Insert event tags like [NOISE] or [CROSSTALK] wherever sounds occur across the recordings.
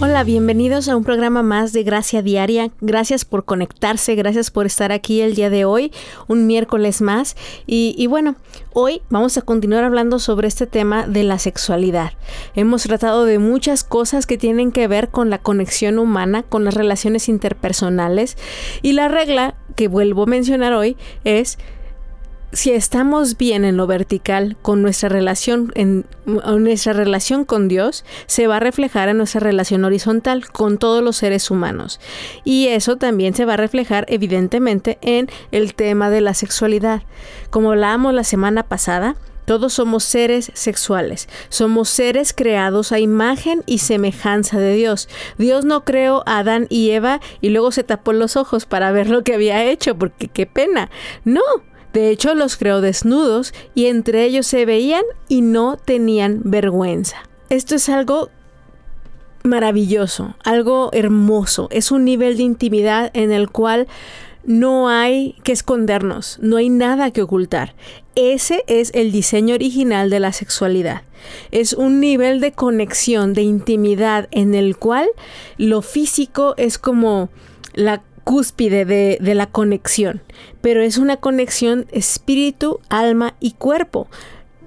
Hola, bienvenidos a un programa más de Gracia Diaria. Gracias por conectarse, gracias por estar aquí el día de hoy, un miércoles más. Y, bueno, hoy vamos a continuar hablando sobre este tema de la sexualidad. Hemos tratado de muchas cosas que tienen que ver con la conexión humana, con las relaciones interpersonales. Y la regla que vuelvo a mencionar hoy es si estamos bien en lo vertical con nuestra relación en, nuestra relación con Dios se va a reflejar en nuestra relación horizontal con todos los seres humanos y eso también se va a reflejar evidentemente en el tema de la sexualidad como hablábamos la semana pasada todos somos seres sexuales, somos seres creados a imagen y semejanza de Dios. Dios no creó a Adán y Eva y luego se tapó los ojos para ver lo que había hecho, porque qué pena. No, de hecho, los creó desnudos y entre ellos se veían y no tenían vergüenza. Esto es algo maravilloso, algo hermoso. Es un nivel de intimidad en el cual no hay que escondernos, no hay nada que ocultar. Ese es el diseño original de la sexualidad. Es un nivel de conexión, de intimidad en el cual lo físico es como la cúspide de, la conexión, pero es una conexión espíritu, alma y cuerpo.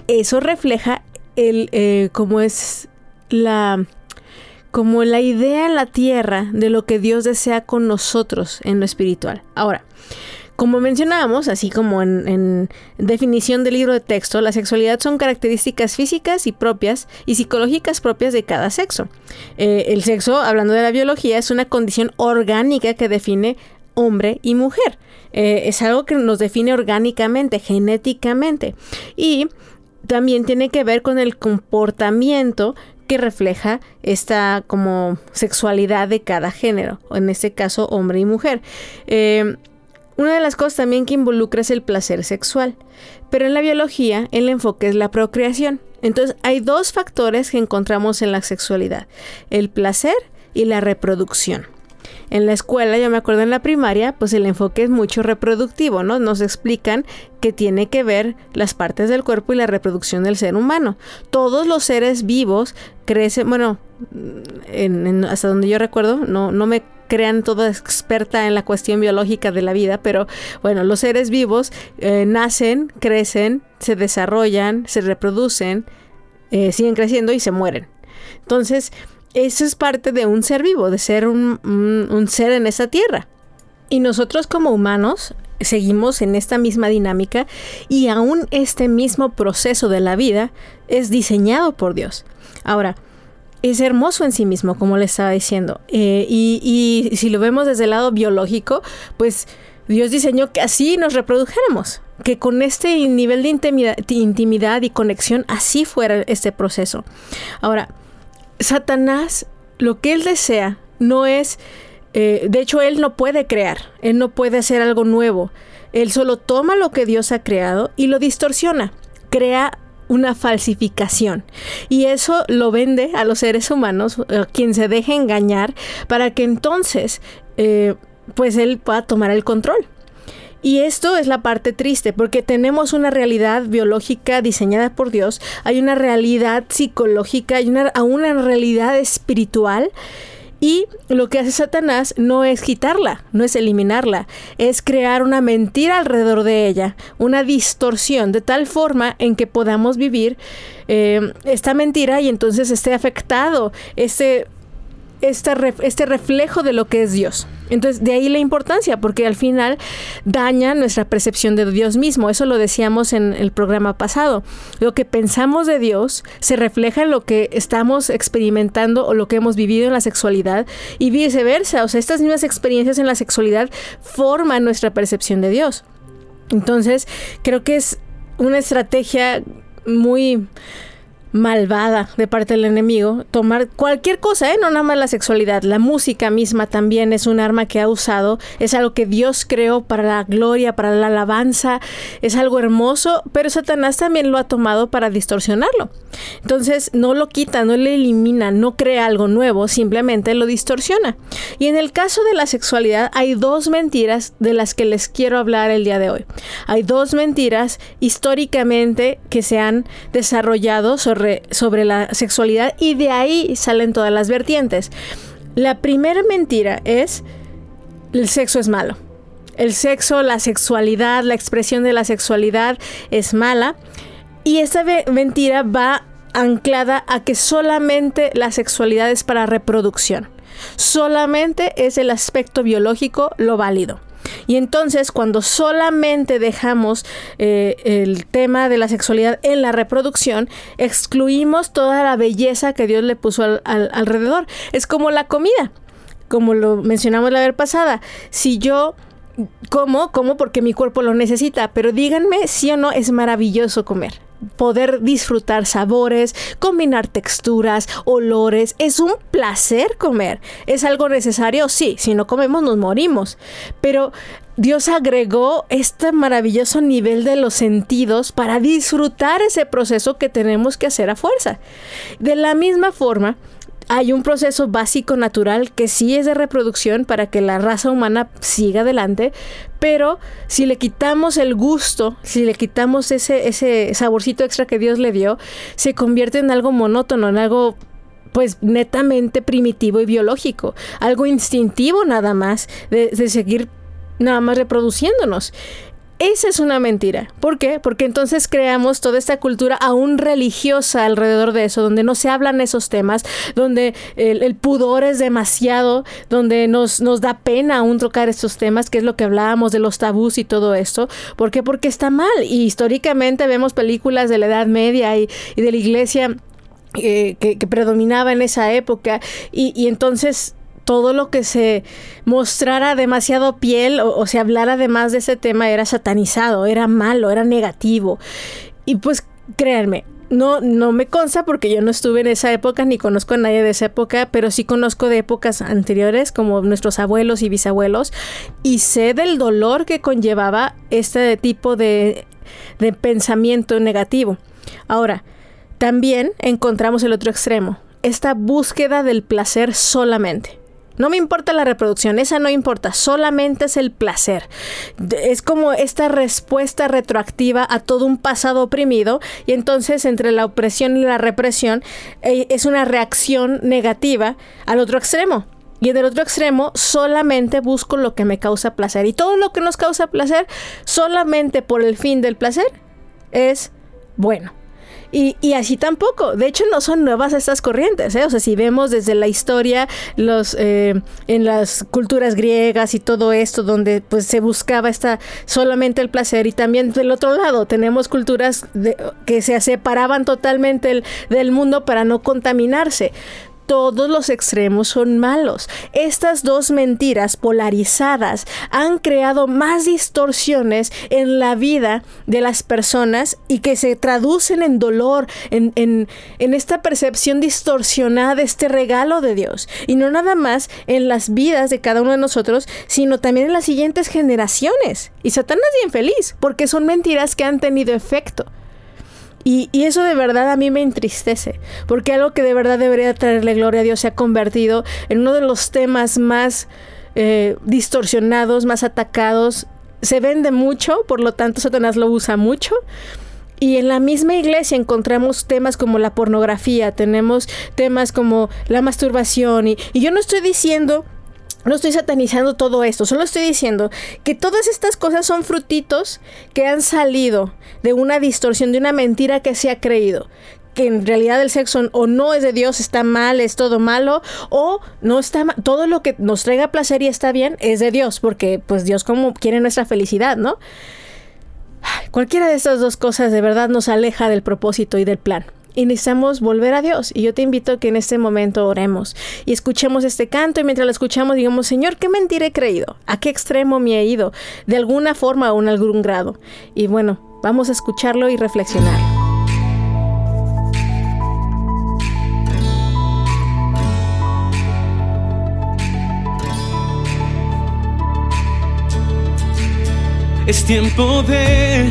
Eso refleja el eh, como es la como la idea en la tierra de lo que Dios desea con nosotros en lo espiritual. Ahora, como mencionábamos, así como en, definición del libro de texto, la sexualidad son características físicas y propias y psicológicas propias de cada sexo. Eh, el sexo, hablando de la biología, es una condición orgánica que define hombre y mujer. Eh, es algo que nos define orgánicamente, genéticamente. Y también tiene que ver con el comportamiento que refleja esta como sexualidad de cada género, en este caso hombre y mujer. Eh, una de las cosas también que involucra es el placer sexual, pero en la biología el enfoque es la procreación. Entonces hay dos factores que encontramos en la sexualidad, el placer y la reproducción. En la escuela, yo me acuerdo en la primaria, pues el enfoque es mucho reproductivo, ¿no? Nos explican que tiene que ver las partes del cuerpo y la reproducción del ser humano. Todos los seres vivos crecen, bueno, hasta donde yo recuerdo, no, no me crean toda experta en la cuestión biológica de la vida, pero bueno, los seres vivos eh, nacen, crecen, se desarrollan, se reproducen, eh, siguen creciendo y se mueren. Entonces, eso es parte de un ser vivo, de ser un, un ser en esa tierra. Y nosotros como humanos seguimos en esta misma dinámica y aún este mismo proceso de la vida es diseñado por Dios. Ahora, es hermoso en sí mismo, como le estaba diciendo. Eh, y, si lo vemos desde el lado biológico, pues Dios diseñó que así nos reprodujéramos, que con este nivel de intimidad, intimidad, y conexión así fuera este proceso. Ahora, Satanás, lo que él desea no es, eh, de hecho, él no puede crear, él no puede hacer algo nuevo. Él solo toma lo que Dios ha creado y lo distorsiona, crea una falsificación. Y eso lo vende a los seres humanos, a quien se deje engañar, para que entonces, eh, pues él pueda tomar el control. Y esto es la parte triste, porque tenemos una realidad biológica diseñada por Dios, hay una realidad psicológica, hay una, una realidad espiritual y lo que hace Satanás no es quitarla, no es eliminarla, es crear una mentira alrededor de ella, una distorsión, de tal forma en que podamos vivir eh, esta mentira y entonces esté afectado este este, reflejo de lo que es Dios. Entonces, de ahí la importancia, porque al final daña nuestra percepción de Dios mismo. Eso lo decíamos en el programa pasado. Lo que pensamos de Dios se refleja en lo que estamos experimentando o lo que hemos vivido en la sexualidad y viceversa. O sea, estas mismas experiencias en la sexualidad forman nuestra percepción de Dios. Entonces, creo que es una estrategia muy malvada de parte del enemigo, tomar cualquier cosa, ¿eh? no nada más la sexualidad, la música misma también es un arma que ha usado, es algo que Dios creó para la gloria, para la alabanza, es algo hermoso, pero Satanás también lo ha tomado para distorsionarlo. Entonces no lo quita, no le elimina, no crea algo nuevo, simplemente lo distorsiona. Y en el caso de la sexualidad hay dos mentiras de las que les quiero hablar el día de hoy. Hay dos mentiras históricamente que se han desarrollado sobre, la sexualidad y de ahí salen todas las vertientes. La primera mentira es el sexo es malo. El sexo, la sexualidad, la expresión de la sexualidad es mala. Y esta mentira va anclada a que solamente la sexualidad es para reproducción. Solamente es el aspecto biológico lo válido. Y entonces cuando solamente dejamos eh, el tema de la sexualidad en la reproducción, excluimos toda la belleza que Dios le puso alrededor. Es como la comida, como lo mencionamos la vez pasada. Si yo como, como porque mi cuerpo lo necesita, pero díganme si o no es maravilloso comer poder disfrutar sabores, combinar texturas, olores. Es un placer comer. ¿Es algo necesario? Sí, si no comemos nos morimos. Pero Dios agregó este maravilloso nivel de los sentidos para disfrutar ese proceso que tenemos que hacer a fuerza. De la misma forma, hay un proceso básico natural que sí es de reproducción para que la raza humana siga adelante, pero si le quitamos el gusto, si le quitamos ese, ese saborcito extra que Dios le dio, se convierte en algo monótono, en algo pues netamente primitivo y biológico, algo instintivo nada más de, de seguir nada más reproduciéndonos. Esa es una mentira. ¿Por qué? Porque entonces creamos toda esta cultura aún religiosa alrededor de eso, donde no se hablan esos temas, donde el, pudor es demasiado, donde nos, nos da pena aún tocar estos temas, que es lo que hablábamos de los tabús y todo esto. ¿Por qué? Porque está mal. Y históricamente vemos películas de la Edad Media y, de la iglesia eh, que, predominaba en esa época y, y entonces todo lo que se mostrara demasiado piel o, se hablara además de ese tema era satanizado, era malo, era negativo. Y pues créanme, no, no me consta porque yo no estuve en esa época ni conozco a nadie de esa época, pero sí conozco de épocas anteriores como nuestros abuelos y bisabuelos y sé del dolor que conllevaba este tipo de, de pensamiento negativo. Ahora, también encontramos el otro extremo, esta búsqueda del placer solamente. No me importa la reproducción, esa no importa, solamente es el placer. Es como esta respuesta retroactiva a todo un pasado oprimido y entonces entre la opresión y la represión eh, es una reacción negativa al otro extremo. Y en el otro extremo solamente busco lo que me causa placer. Y todo lo que nos causa placer solamente por el fin del placer es bueno. Y, así tampoco. De hecho, no son nuevas estas corrientes. ¿eh? O sea, si vemos desde la historia, los eh, en las culturas griegas y todo esto, donde pues se buscaba esta solamente el placer. Y también del otro lado, tenemos culturas que se separaban totalmente del mundo para no contaminarse todos los extremos son malos. Estas dos mentiras polarizadas han creado más distorsiones en la vida de las personas y que se traducen en dolor, en, en, esta percepción distorsionada de este regalo de Dios. Y no nada más en las vidas de cada uno de nosotros, sino también en las siguientes generaciones. Y Satanás bien feliz porque son mentiras que han tenido efecto. Y, eso de verdad a mí me entristece, porque algo que de verdad debería traerle gloria a Dios se ha convertido en uno de los temas más eh, distorsionados, más atacados. Se vende mucho, por lo tanto Satanás lo usa mucho. Y en la misma iglesia encontramos temas como la pornografía, tenemos temas como la masturbación. Y, y yo no estoy diciendo no estoy satanizando todo esto, solo estoy diciendo que todas estas cosas son frutitos que han salido de una distorsión, de una mentira que se ha creído. Que en realidad el sexo o no es de Dios, está mal, es todo malo, o no está mal. Todo lo que nos traiga placer y está bien es de Dios, porque pues Dios como quiere nuestra felicidad, ¿no? Cualquiera de estas dos cosas de verdad nos aleja del propósito y del plan y necesitamos volver a Dios. Y yo te invito a que en este momento oremos y escuchemos este canto y mientras lo escuchamos digamos, Señor, ¿qué mentira he creído? ¿A qué extremo me he ido? De alguna forma o en algún grado. Y bueno, vamos a escucharlo y reflexionarlo. Es tiempo de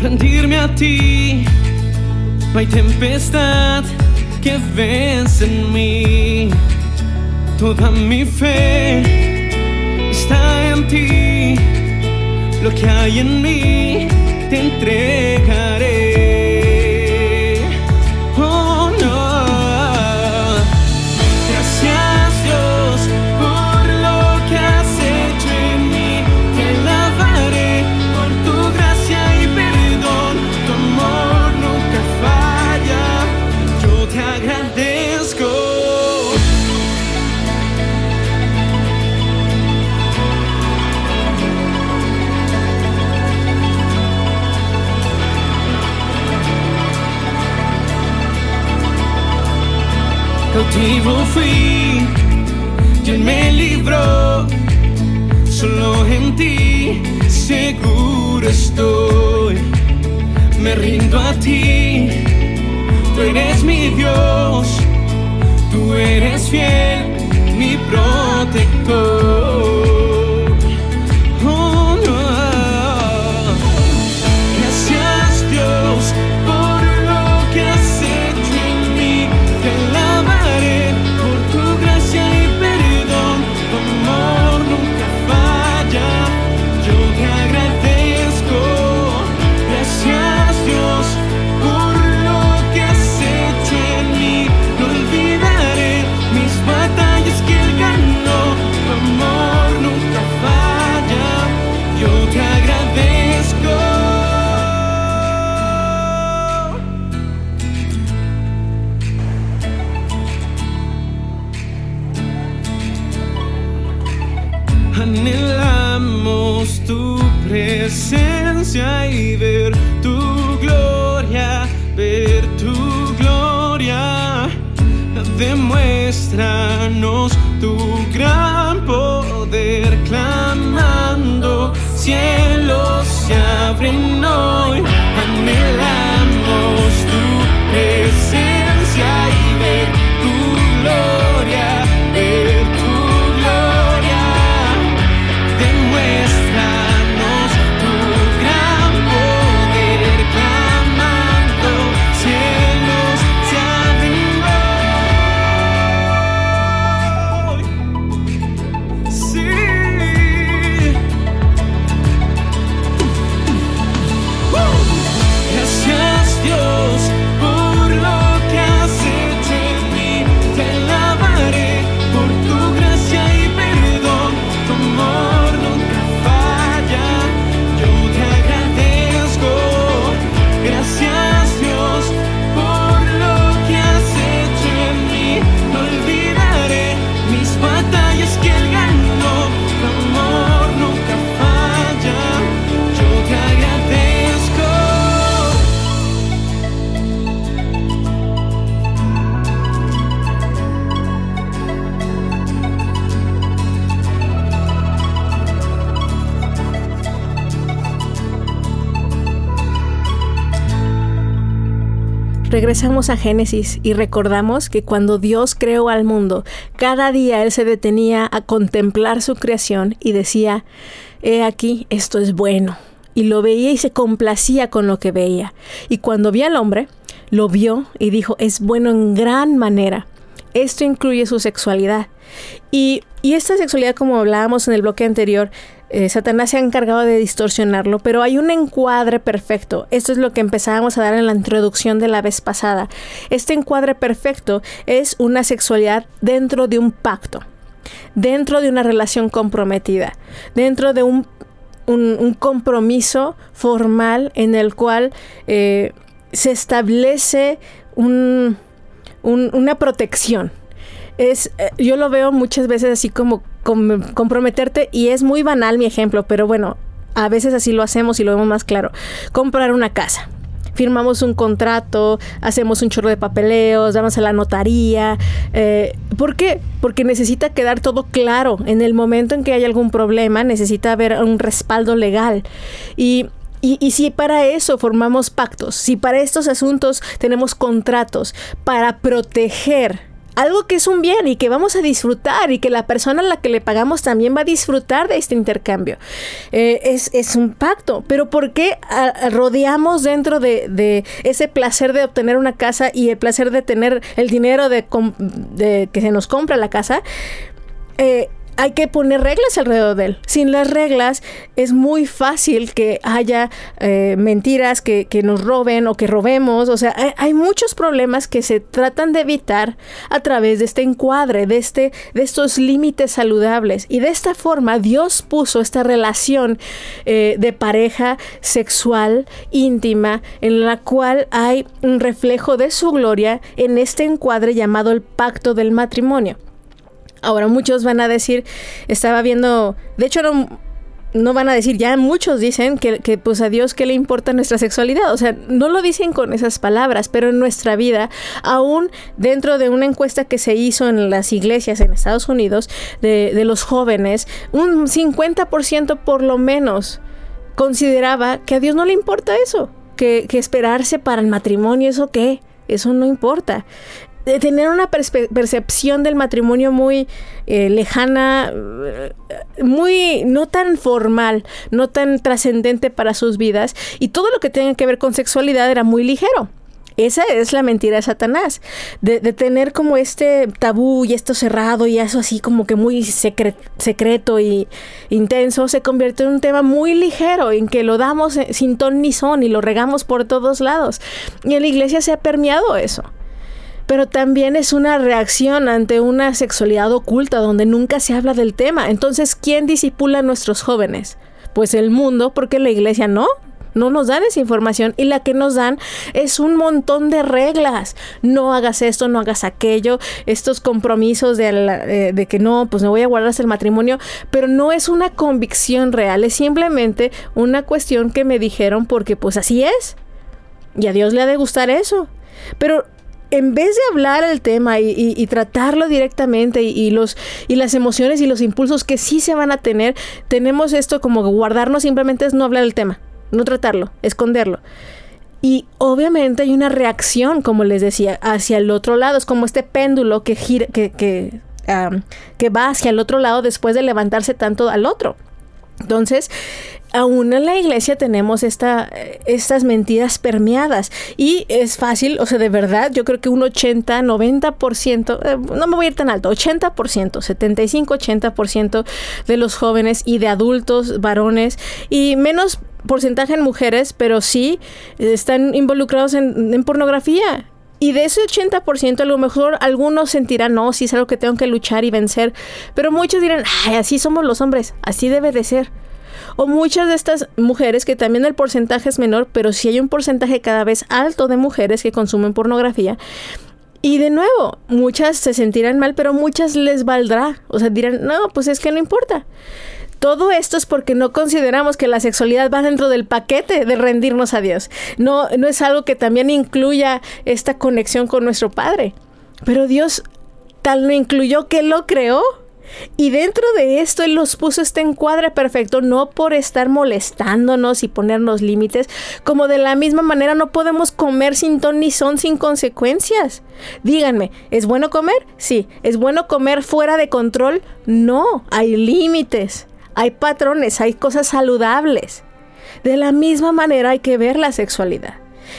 rendirme a ti no hay tempestad que vence en mí. Toda mi fe está en ti. Lo que hay en mí te entregaré. Seguro estoy. Me rindo a ti. Tú eres mi Dios. Tú eres fiel, mi protector. Regresamos a Génesis y recordamos que cuando Dios creó al mundo, cada día Él se detenía a contemplar su creación y decía, He aquí, esto es bueno. Y lo veía y se complacía con lo que veía. Y cuando vio al hombre, lo vio y dijo, es bueno en gran manera. Esto incluye su sexualidad. Y, y esta sexualidad, como hablábamos en el bloque anterior, eh, Satanás se ha encargado de distorsionarlo, pero hay un encuadre perfecto. Esto es lo que empezábamos a dar en la introducción de la vez pasada. Este encuadre perfecto es una sexualidad dentro de un pacto, dentro de una relación comprometida, dentro de un, compromiso formal en el cual eh, se establece una protección. Es, eh, yo lo veo muchas veces así como comprometerte y es muy banal mi ejemplo, pero bueno, a veces así lo hacemos y lo vemos más claro. Comprar una casa. Firmamos un contrato, hacemos un chorro de papeleos, vamos a la notaría. Eh, ¿Por qué? Porque necesita quedar todo claro. En el momento en que hay algún problema, necesita haber un respaldo legal. Y y, y, si para eso formamos pactos, si para estos asuntos tenemos contratos para proteger algo que es un bien y que vamos a disfrutar y que la persona a la que le pagamos también va a disfrutar de este intercambio. Eh, es, un pacto, pero ¿por qué rodeamos dentro de, ese placer de obtener una casa y el placer de tener el dinero de, de que se nos compra la casa? Eh, hay que poner reglas alrededor de él. Sin las reglas es muy fácil que haya eh, mentiras que, nos roben o que robemos. O sea, hay, muchos problemas que se tratan de evitar a través de este encuadre, de, este, de estos límites saludables. Y de esta forma Dios puso esta relación eh, de pareja sexual íntima en la cual hay un reflejo de su gloria en este encuadre llamado el pacto del matrimonio. Ahora muchos van a decir, estaba viendo, de hecho no, no van a decir, ya muchos dicen que, que, pues a Dios qué le importa nuestra sexualidad. O sea, no lo dicen con esas palabras, pero en nuestra vida, aún dentro de una encuesta que se hizo en las iglesias en Estados Unidos de, de los jóvenes, un 50% por lo menos consideraba que a Dios no le importa eso, que, que esperarse para el matrimonio, eso qué, eso no importa de tener una percepción del matrimonio muy eh, lejana, eh, muy no tan formal, no tan trascendente para sus vidas y todo lo que tenga que ver con sexualidad era muy ligero. Esa es la mentira de Satanás, de, tener como este tabú y esto cerrado y eso así como que muy secreto y intenso, se convierte en un tema muy ligero en que lo damos eh, sin ton ni son y lo regamos por todos lados. Y en la iglesia se ha permeado eso pero también es una reacción ante una sexualidad oculta donde nunca se habla del tema. Entonces, ¿quién disipula a nuestros jóvenes? Pues el mundo, porque la iglesia no. No nos dan esa información y la que nos dan es un montón de reglas. No hagas esto, no hagas aquello, estos compromisos de, eh, de que no, pues no voy a guardar el matrimonio, pero no es una convicción real, es simplemente una cuestión que me dijeron porque pues así es. Y a Dios le ha de gustar eso. Pero en vez de hablar el tema y, tratarlo directamente y, los, y las emociones y los impulsos que sí se van a tener, tenemos esto como guardarnos simplemente es no hablar el tema, no tratarlo, esconderlo. Y obviamente hay una reacción, como les decía, hacia el otro lado. Es como este péndulo que gira, que, que, que va hacia el otro lado después de levantarse tanto al otro. Entonces, aún en la iglesia tenemos esta, estas mentiras permeadas y es fácil, o sea, de verdad, yo creo que un 80, 90%, eh, no me voy a ir tan alto, 80%, 75, 80% de los jóvenes y de adultos, varones y menos porcentaje en mujeres, pero sí están involucrados en, pornografía. Y de ese 80%, a lo mejor algunos sentirán, no, sí es algo que tengo que luchar y vencer. Pero muchos dirán, así somos los hombres, así debe de ser. O muchas de estas mujeres, que también el porcentaje es menor, pero sí hay un porcentaje cada vez alto de mujeres que consumen pornografía. Y de nuevo, muchas se sentirán mal, pero muchas les valdrá. O sea, dirán, no, pues es que no importa. Todo esto es porque no consideramos que la sexualidad va dentro del paquete de rendirnos a Dios. No, no es algo que también incluya esta conexión con nuestro Padre. Pero Dios tal lo incluyó que lo creó y dentro de esto Él nos puso este encuadre perfecto, no por estar molestándonos y ponernos límites, como de la misma manera no podemos comer sin ton ni son sin consecuencias. Díganme, ¿es bueno comer? Sí. ¿Es bueno comer fuera de control? No, hay límites, hay patrones, hay cosas saludables. De la misma manera hay que ver la sexualidad.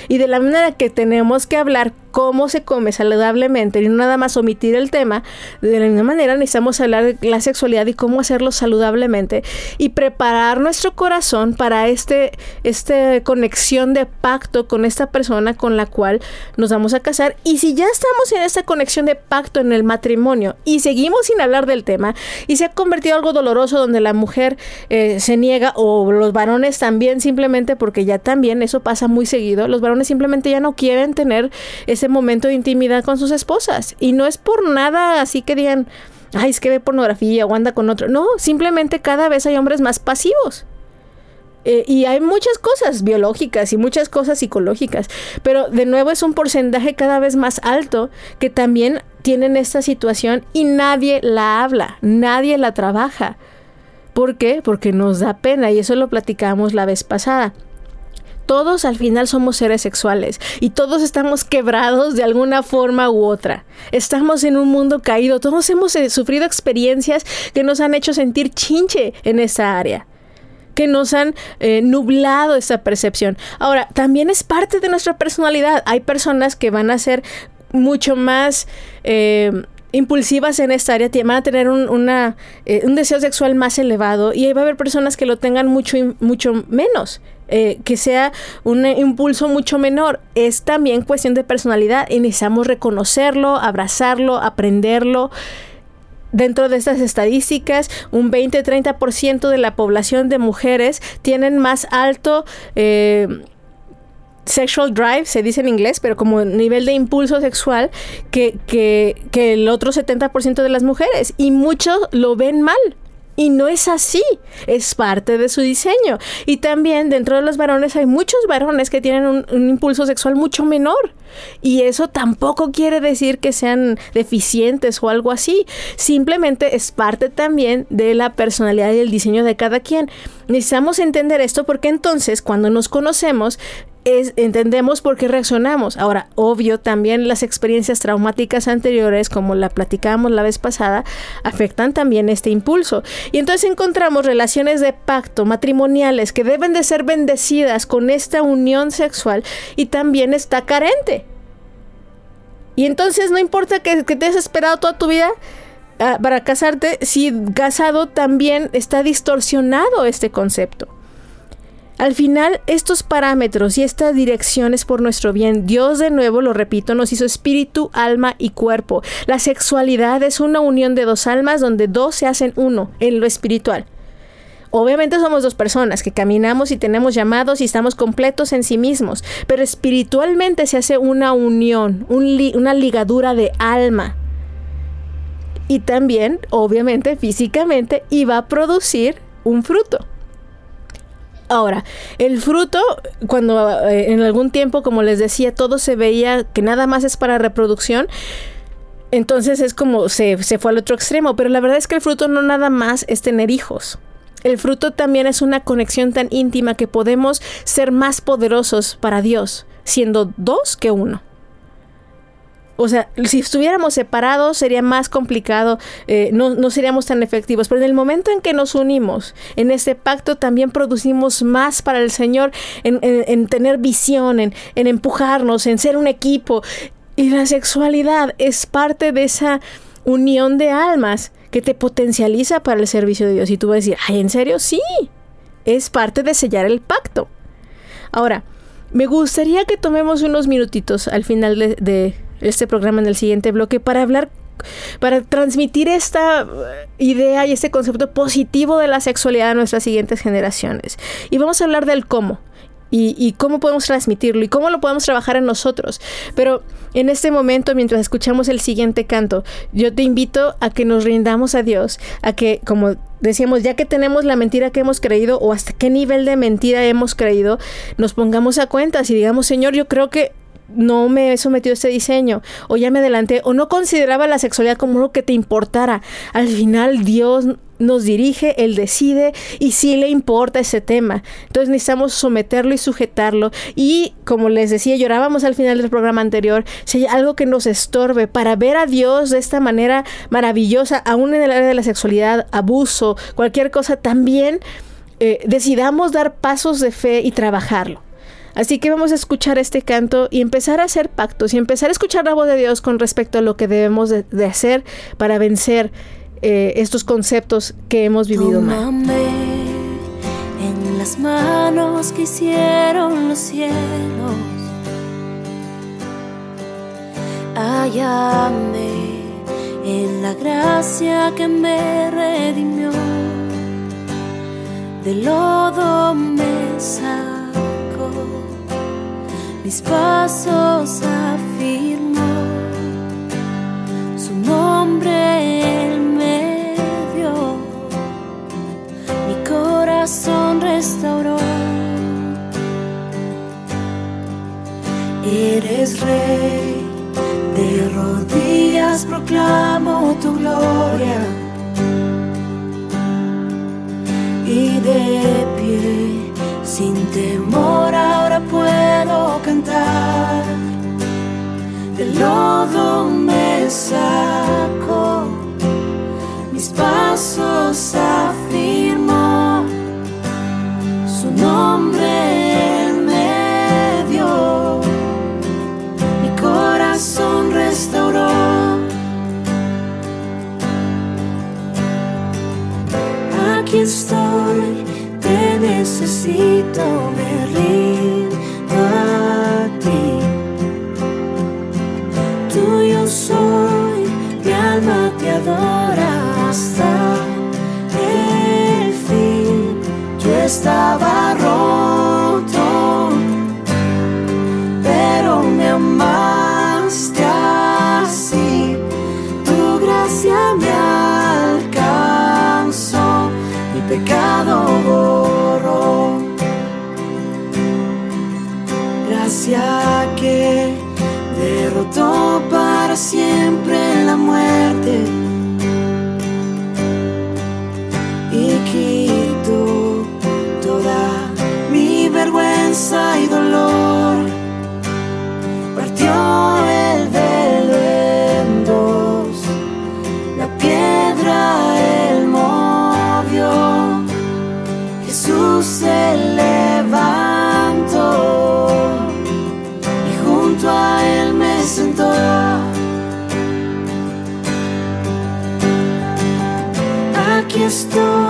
Y de la manera que tenemos que hablar cómo se come saludablemente y no nada más omitir el tema, de la misma manera necesitamos hablar de la sexualidad y cómo hacerlo saludablemente y preparar nuestro corazón para este, este conexión de pacto con esta persona con la cual nos vamos a casar. Y si ya estamos en esta conexión de pacto en el matrimonio y seguimos sin hablar del tema y se ha convertido en algo doloroso donde la mujer eh, se niega o los varones también simplemente porque ya también eso pasa muy seguido, los varones simplemente ya no quieren tener ese momento de intimidad con sus esposas. Y no es por nada así que digan, ay, es que ve pornografía o anda con otro. No, simplemente cada vez hay hombres más pasivos. Eh, y hay muchas cosas biológicas y muchas cosas psicológicas, pero de nuevo es un porcentaje cada vez más alto que también tienen esta situación y nadie la habla, nadie la trabaja. ¿Por qué? Porque nos da pena y eso lo platicamos la vez pasada todos al final somos seres sexuales y todos estamos quebrados de alguna forma u otra. Estamos en un mundo caído, todos hemos eh, sufrido experiencias que nos han hecho sentir chinche en esa área que nos han eh, nublado esa percepción. Ahora, también es parte de nuestra personalidad. Hay personas que van a ser mucho más eh, impulsivas en esta área van a tener un, una, un deseo sexual más elevado y va a haber personas que lo tengan mucho, mucho menos. Eh, que sea un impulso mucho menor. Es también cuestión de personalidad y necesitamos reconocerlo, abrazarlo, aprenderlo. Dentro de estas estadísticas, un 20-30% de la población de mujeres tienen más alto eh, sexual drive, se dice en inglés, pero como nivel de impulso sexual que, que, que el otro 70% de las mujeres. Y muchos lo ven mal. Y no es así, es parte de su diseño. Y también dentro de los varones hay muchos varones que tienen un, impulso sexual mucho menor. Y eso tampoco quiere decir que sean deficientes o algo así. Simplemente es parte también de la personalidad y el diseño de cada quien. Necesitamos entender esto porque entonces cuando nos conocemos entendemos por qué reaccionamos. Ahora, obvio, también las experiencias traumáticas anteriores, como la platicábamos la vez pasada, afectan también este impulso. Y entonces encontramos relaciones de pacto matrimoniales que deben de ser bendecidas con esta unión sexual y también está carente. Y entonces no importa que, te hayas esperado toda tu vida ah, para casarte, si casado también está distorsionado este concepto. Al final, estos parámetros y esta dirección es por nuestro bien. Dios, de nuevo, lo repito, nos hizo espíritu, alma y cuerpo. La sexualidad es una unión de dos almas donde dos se hacen uno en lo espiritual. Obviamente somos dos personas que caminamos y tenemos llamados y estamos completos en sí mismos, pero espiritualmente se hace una unión, una ligadura de alma. Y también, obviamente, físicamente, iba a producir un fruto. Ahora, el fruto, cuando eh, en algún tiempo, como les decía, todo se veía que nada más es para reproducción, entonces es como se, se fue al otro extremo, pero la verdad es que el fruto no nada más es tener hijos. El fruto también es una conexión tan íntima que podemos ser más poderosos para Dios, siendo dos que uno. O sea, si estuviéramos separados sería más complicado, eh, no, seríamos tan efectivos. Pero en el momento en que nos unimos en este pacto, también producimos más para el Señor en, tener visión, en, en empujarnos, en ser un equipo. Y la sexualidad es parte de esa unión de almas que te potencializa para el servicio de Dios. Y tú vas a decir, ay, ¿en serio? Sí, es parte de sellar el pacto. Ahora, me gustaría que tomemos unos minutitos al final de este programa en el siguiente bloque para hablar para transmitir esta idea y este concepto positivo de la sexualidad a nuestras siguientes generaciones. Y vamos a hablar del cómo. Y, cómo podemos transmitirlo y cómo lo podemos trabajar en nosotros. Pero en este momento, mientras escuchamos el siguiente canto, yo te invito a que nos rindamos a Dios, a que, como decíamos, ya que tenemos la mentira que hemos creído o hasta qué nivel de mentira hemos creído, nos pongamos a cuentas y digamos, Señor, yo creo que no me he sometido a este diseño, o ya me adelanté, o no consideraba la sexualidad como algo que te importara. Al final Dios nos dirige, Él decide y sí le importa ese tema. Entonces necesitamos someterlo y sujetarlo. Y como les decía, llorábamos al final del programa anterior, si hay algo que nos estorbe para ver a Dios de esta manera maravillosa, aún en el área de la sexualidad, abuso, cualquier cosa, también eh, decidamos dar pasos de fe y trabajarlo. Así que vamos a escuchar este canto y empezar a hacer pactos y empezar a escuchar la voz de Dios con respecto a lo que debemos de, hacer para vencer eh, estos conceptos que hemos vivido mal. en las manos que hicieron los cielos. Hállame en la gracia que me redimió. De lodo me mis pasos afirmó, su nombre en medio, mi corazón restauró. Eres rey, de rodillas proclamo tu gloria. Y de pie, sin temor ahora puedo cantar, del lodo me saco. necessitam. estoy.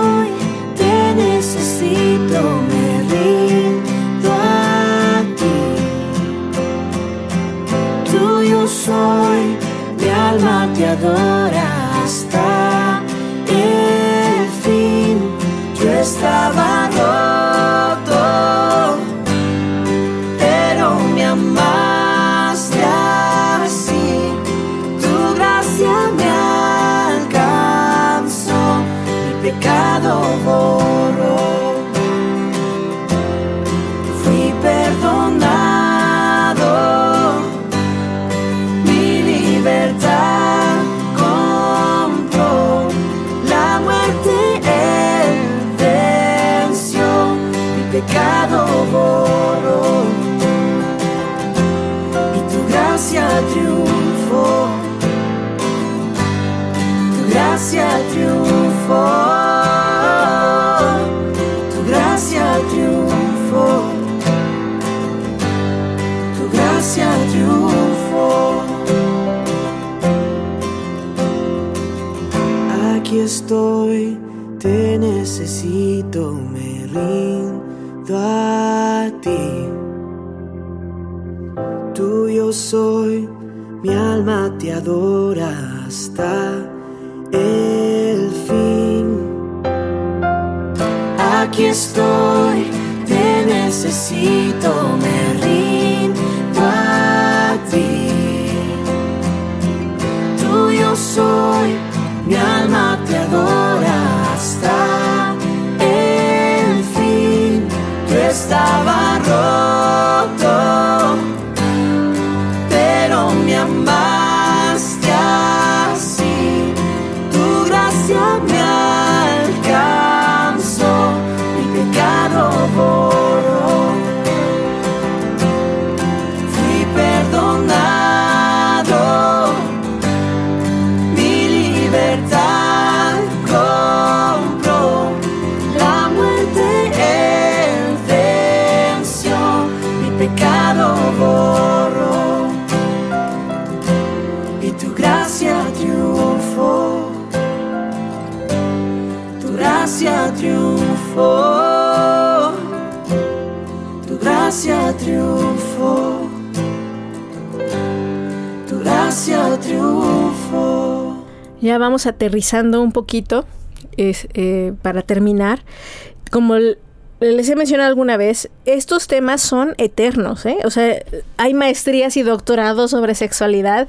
mi alma te adora hasta el fin. Aquí estoy, te necesito, me rindo a ti. Tuyo soy, mi alma Ya vamos aterrizando un poquito eh, para terminar. Como les he mencionado alguna vez, estos temas son eternos, ¿eh? O sea, hay maestrías y doctorados sobre sexualidad,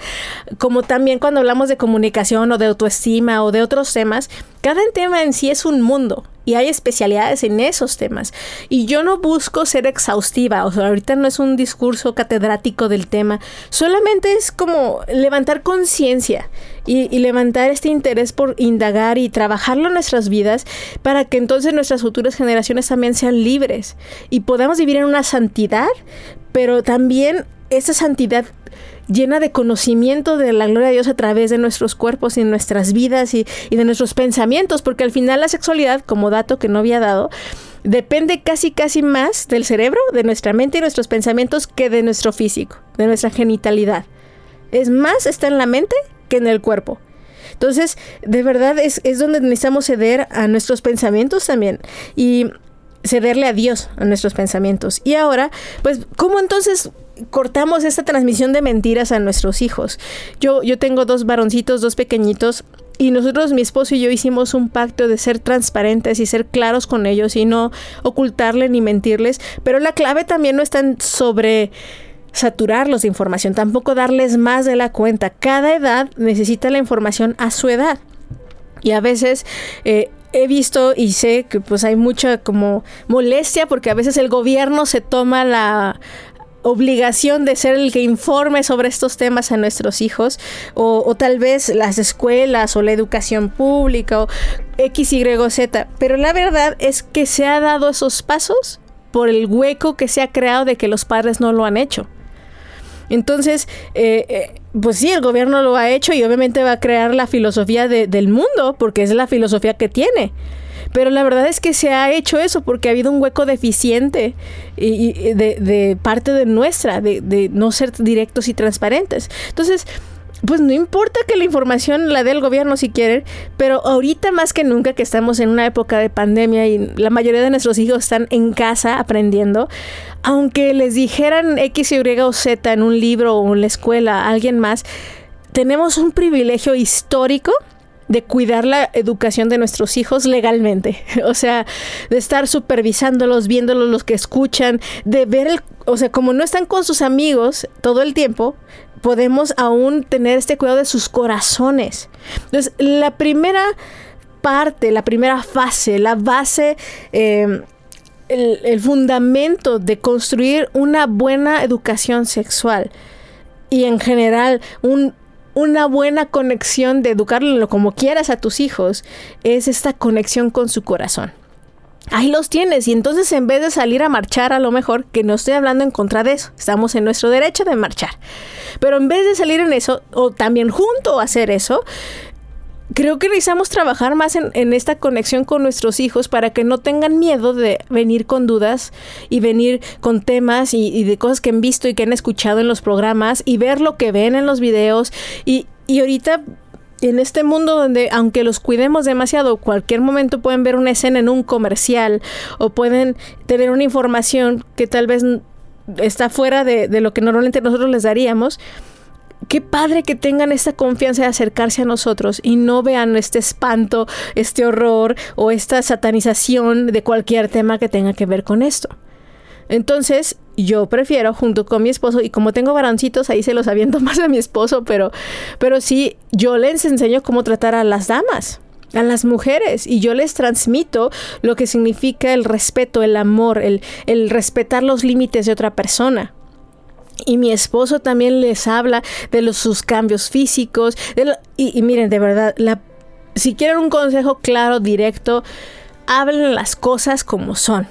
como también cuando hablamos de comunicación o de autoestima o de otros temas, cada tema en sí es un mundo, y hay especialidades en esos temas. Y yo no busco ser exhaustiva, o ahorita no es un discurso catedrático del tema, solamente es como levantar conciencia y, levantar este interés por indagar y trabajarlo en nuestras vidas para que entonces nuestras futuras generaciones también sean libres y podamos vivir en una santidad, pero también esa santidad llena de conocimiento de la gloria de Dios a través de nuestros cuerpos y nuestras vidas y, de nuestros pensamientos, porque al final la sexualidad, como dato que no había dado, depende casi casi más del cerebro, de nuestra mente y nuestros pensamientos que de nuestro físico, de nuestra genitalidad. Es más, está en la mente que en el cuerpo. Entonces, de verdad es, es donde necesitamos ceder a nuestros pensamientos también. Y cederle a Dios a nuestros pensamientos. Y ahora, pues, ¿cómo entonces cortamos esta transmisión de mentiras a nuestros hijos. Yo, yo tengo dos varoncitos, dos pequeñitos, y nosotros, mi esposo y yo, hicimos un pacto de ser transparentes y ser claros con ellos y no ocultarle ni mentirles. Pero la clave también no está en sobre saturarlos de información, tampoco darles más de la cuenta. Cada edad necesita la información a su edad. Y a veces eh, he visto y sé que pues hay mucha como molestia porque a veces el gobierno se toma la obligación de ser el que informe sobre estos temas a nuestros hijos, o, tal vez las escuelas o la educación pública o X, Y, Z. Pero la verdad es que se ha dado esos pasos por el hueco que se ha creado de que los padres no lo han hecho. Entonces, eh, eh, pues sí, el gobierno lo ha hecho y obviamente va a crear la filosofía del mundo, porque es la filosofía que tiene. Pero la verdad es que se ha hecho eso porque ha habido un hueco deficiente y, de, parte de nuestra, de, de no ser directos y transparentes. Entonces, pues no importa que la información la dé el gobierno si quieren, pero ahorita más que nunca que estamos en una época de pandemia y la mayoría de nuestros hijos están en casa aprendiendo, aunque les dijeran X, Y o Z en un libro o en la escuela alguien más, tenemos un privilegio histórico de cuidar la educación de nuestros hijos legalmente. [LAUGHS] O sea, de estar supervisándolos, viéndolos los que escuchan, de ver el, o sea, como no están con sus amigos todo el tiempo, podemos aún tener este cuidado de sus corazones. Entonces, la primera parte, la primera fase, la base, em, el, el fundamento de construir una buena educación sexual y en general un una buena conexión de educarlo como quieras a tus hijos es esta conexión con su corazón. Ahí los tienes y entonces en vez de salir a marchar a lo mejor, que no estoy hablando en contra de eso, estamos en nuestro derecho de marchar, pero en vez de salir en eso o también junto a hacer eso, creo que necesitamos trabajar más en, esta conexión con nuestros hijos para que no tengan miedo de venir con dudas y venir con temas y, de cosas que han visto y que han escuchado en los programas y ver lo que ven en los videos. Y, y ahorita en este mundo donde aunque los cuidemos demasiado, cualquier momento pueden ver una escena en un comercial o pueden tener una información que tal vez está fuera de, de lo que normalmente nosotros les daríamos qué padre que tengan esta confianza de acercarse a nosotros y no vean este espanto, este horror o esta satanización de cualquier tema que tenga que ver con esto. Entonces, yo prefiero junto con mi esposo y como tengo varoncitos ahí se los aviento [LAUGHS] más a mi esposo, pero pero sí yo les enseño cómo tratar a las damas a las mujeres y yo les transmito lo que significa el respeto, el amor, el, el respetar los límites de otra persona. Y mi esposo también les habla de los, sus cambios físicos. y, miren, de verdad, la, si quieren un consejo claro, directo, hablen las cosas como son.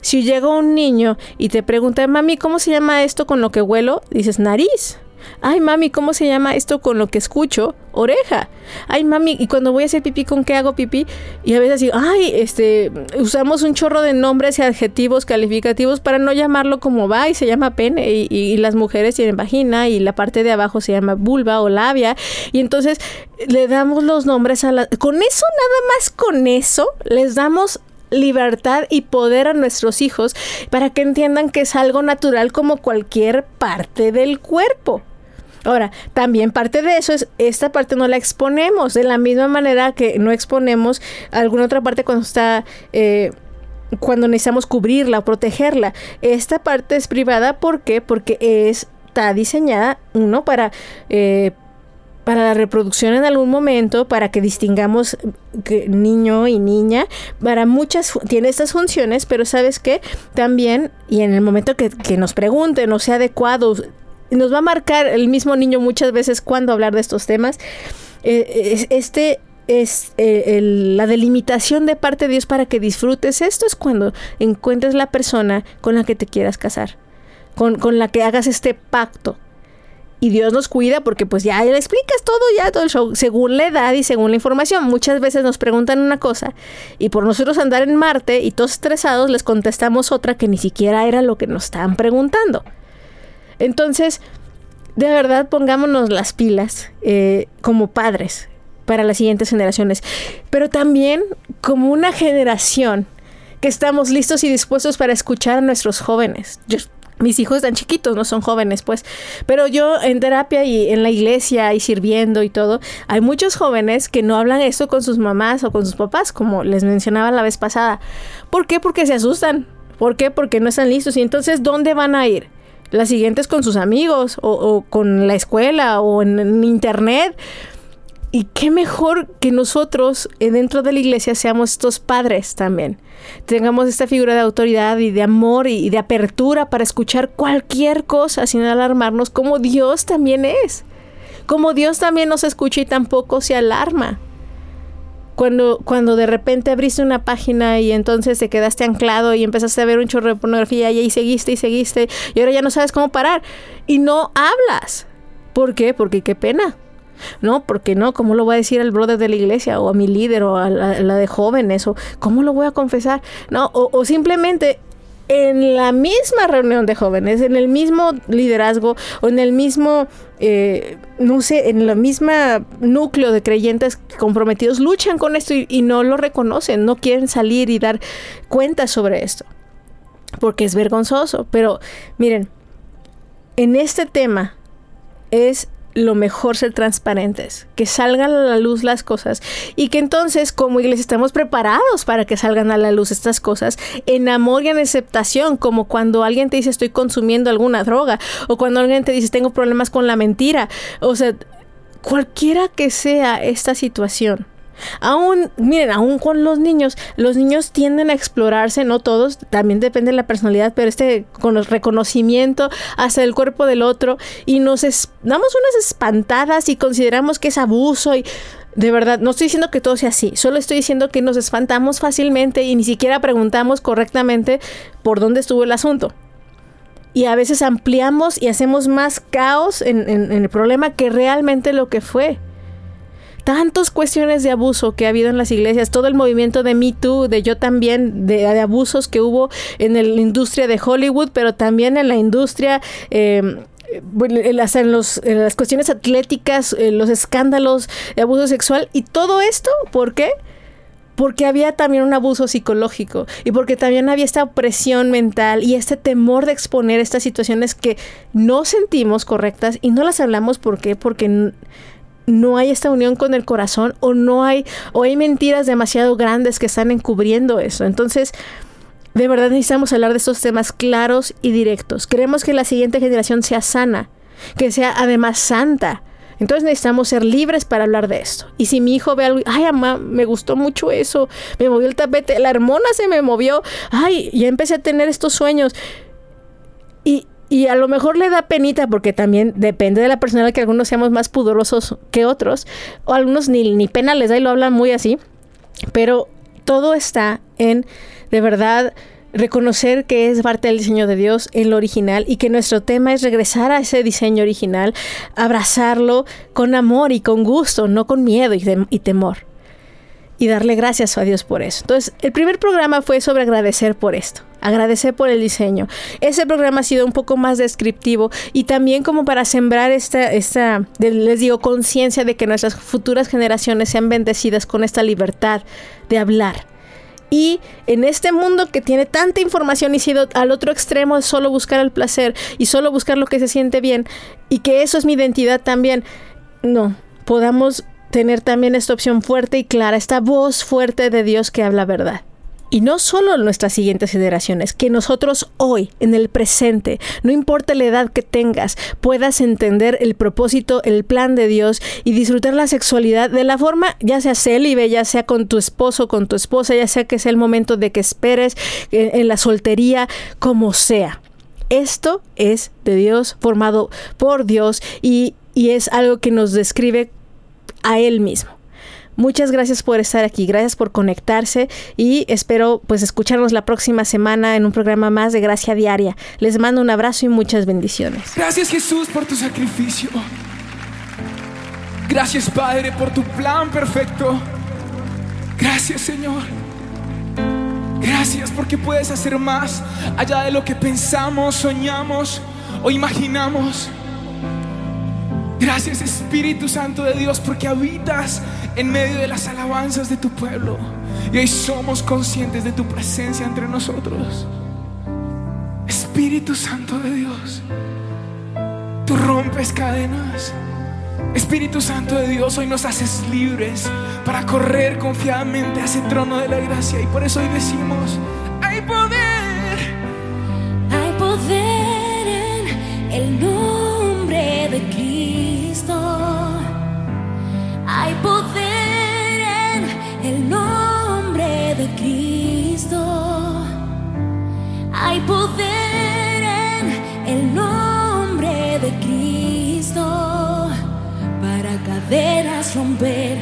Si llega un niño y te pregunta, mami, ¿cómo se llama esto con lo que huelo? Dices, nariz. Ay, mami, ¿cómo se llama esto con lo que escucho? Oreja. Ay, mami, y cuando voy a hacer pipí, ¿con qué hago pipí? Y a veces digo, ay, este, usamos un chorro de nombres y adjetivos calificativos para no llamarlo como va y se llama pene y, las mujeres tienen vagina y la parte de abajo se llama vulva o labia y entonces le damos los nombres a la... Con eso, nada más con eso, les damos libertad y poder a nuestros hijos para que entiendan que es algo natural como cualquier parte del cuerpo. Ahora, también parte de eso es, esta parte no la exponemos, de la misma manera que no exponemos alguna otra parte cuando está... Eh, cuando necesitamos cubrirla o protegerla. Esta parte es privada, ¿por qué? Porque está diseñada, uno, para eh, para la reproducción en algún momento, para que distingamos que niño y niña, para muchas, tiene estas funciones, pero sabes que también, y en el momento que, que nos pregunten o sea adecuado, nos va a marcar el mismo niño muchas veces cuando hablar de estos temas, eh, este es eh, la delimitación de parte de Dios para que disfrutes. Esto es cuando encuentres la persona con la que te quieras casar, con, con la que hagas este pacto y Dios nos cuida porque pues ya le explicas todo, ya todo el show, según la edad y según la información. Muchas veces nos preguntan una cosa y por nosotros andar en Marte y todos estresados les contestamos otra que ni siquiera era lo que nos estaban preguntando. Entonces, de verdad pongámonos las pilas eh, como padres para las siguientes generaciones, pero también como una generación que estamos listos y dispuestos para escuchar a nuestros jóvenes. Mis hijos están chiquitos, no son jóvenes, pues. Pero yo en terapia y en la iglesia y sirviendo y todo, hay muchos jóvenes que no hablan esto con sus mamás o con sus papás, como les mencionaba la vez pasada. ¿Por qué? Porque se asustan. ¿Por qué? Porque no están listos. Y entonces, ¿dónde van a ir? Las siguientes con sus amigos o, con la escuela o en internet y qué mejor que nosotros eh, dentro de la iglesia seamos estos padres también. Tengamos esta figura de autoridad y de amor y, de apertura para escuchar cualquier cosa sin alarmarnos como Dios también es. Como Dios también nos escucha y tampoco se alarma. Cuando, cuando de repente abriste una página y entonces te quedaste anclado y empezaste a ver un chorro de pornografía y ahí seguiste y seguiste y ahora ya no sabes cómo parar y no hablas. ¿Por qué? Porque qué pena no, porque no, ¿cómo lo voy a decir al brother de la iglesia o a mi líder o a la, de jóvenes o cómo lo voy a confesar? No, o, simplemente en la misma reunión de jóvenes, en el mismo liderazgo o en el mismo, eh, no sé, en la misma núcleo de creyentes comprometidos, luchan con esto y, y, no lo reconocen, no quieren salir y dar cuenta sobre esto, porque es vergonzoso. Pero miren, en este tema es lo mejor ser transparentes, que salgan a la luz las cosas y que entonces como iglesia estamos preparados para que salgan a la luz estas cosas en amor y en aceptación, como cuando alguien te dice estoy consumiendo alguna droga o cuando alguien te dice tengo problemas con la mentira, o sea, cualquiera que sea esta situación, Aún, miren, aún con los niños, los niños tienden a explorarse, no todos, también depende de la personalidad, pero este con el reconocimiento hacia el cuerpo del otro y nos damos unas espantadas y consideramos que es abuso y de verdad, no estoy diciendo que todo sea así, solo estoy diciendo que nos espantamos fácilmente y ni siquiera preguntamos correctamente por dónde estuvo el asunto. Y a veces ampliamos y hacemos más caos en el problema que realmente lo que fue tantas cuestiones de abuso que ha habido en las iglesias, todo el movimiento de Me Too, de yo también, de, abusos que hubo en la industria de Hollywood, pero también en la industria... Em, en, las, en, las cuestiones atléticas, los escándalos de abuso sexual y todo esto, ¿por qué? porque había también un abuso psicológico y porque también había esta opresión mental y este temor de exponer estas situaciones que no sentimos correctas y no las hablamos ¿por qué? porque no hay esta unión con el corazón o no hay o hay mentiras demasiado grandes que están encubriendo eso. Entonces, de verdad necesitamos hablar de estos temas claros y directos. Queremos que la siguiente generación sea sana, que sea además santa. Entonces necesitamos ser libres para hablar de esto. Y si mi hijo ve algo, ay, mamá, me gustó mucho eso, me movió el tapete, la hormona se me movió, ay, ya empecé a tener estos sueños. Y, y a lo mejor le da penita porque también depende de la personalidad que algunos seamos más pudorosos que otros, o algunos ni, ni pena les da y lo hablan muy así, pero todo está en de verdad reconocer que es parte del diseño de Dios en lo original y que nuestro tema es regresar a ese diseño original, abrazarlo con amor y con gusto, no con miedo y, y temor y darle gracias a Dios por eso. Entonces, el primer programa fue sobre agradecer por esto, agradecer por el diseño. Ese programa ha sido un poco más descriptivo y también como para sembrar esta, esta les digo, conciencia de que nuestras futuras generaciones sean bendecidas con esta libertad de hablar. Y en este mundo que tiene tanta información y sido al otro extremo de solo buscar el placer y solo buscar lo que se siente bien y que eso es mi identidad también, no, podamos tener también esta opción fuerte y clara, esta voz fuerte de Dios que habla verdad. Y no solo nuestras siguientes generaciones, que nosotros hoy, en el presente, no importa la edad que tengas, puedas entender el propósito, el plan de Dios y disfrutar la sexualidad de la forma, ya sea célibe, ya sea con tu esposo, con tu esposa, ya sea que sea el momento de que esperes en, en la soltería, como sea. Esto es de Dios, formado por Dios y, y es algo que nos describe a Él mismo. Muchas gracias por estar aquí, gracias por conectarse y espero pues escucharnos la próxima semana en un programa más de Gracia Diaria. Les mando un abrazo y muchas bendiciones. Gracias Jesús por tu sacrificio. Gracias Padre por tu plan perfecto. Gracias Señor. Gracias porque puedes hacer más allá de lo que pensamos, soñamos o imaginamos. Gracias Espíritu Santo de Dios porque habitas en medio de las alabanzas de tu pueblo. Y hoy somos conscientes de tu presencia entre nosotros. Espíritu Santo de Dios, tú rompes cadenas. Espíritu Santo de Dios, hoy nos haces libres para correr confiadamente a ese trono de la gracia. Y por eso hoy decimos, hay poder. Hay poder en el nombre de Cristo. Hay poder en el nombre de Cristo. Hay poder en el nombre de Cristo. Para cadenas romper,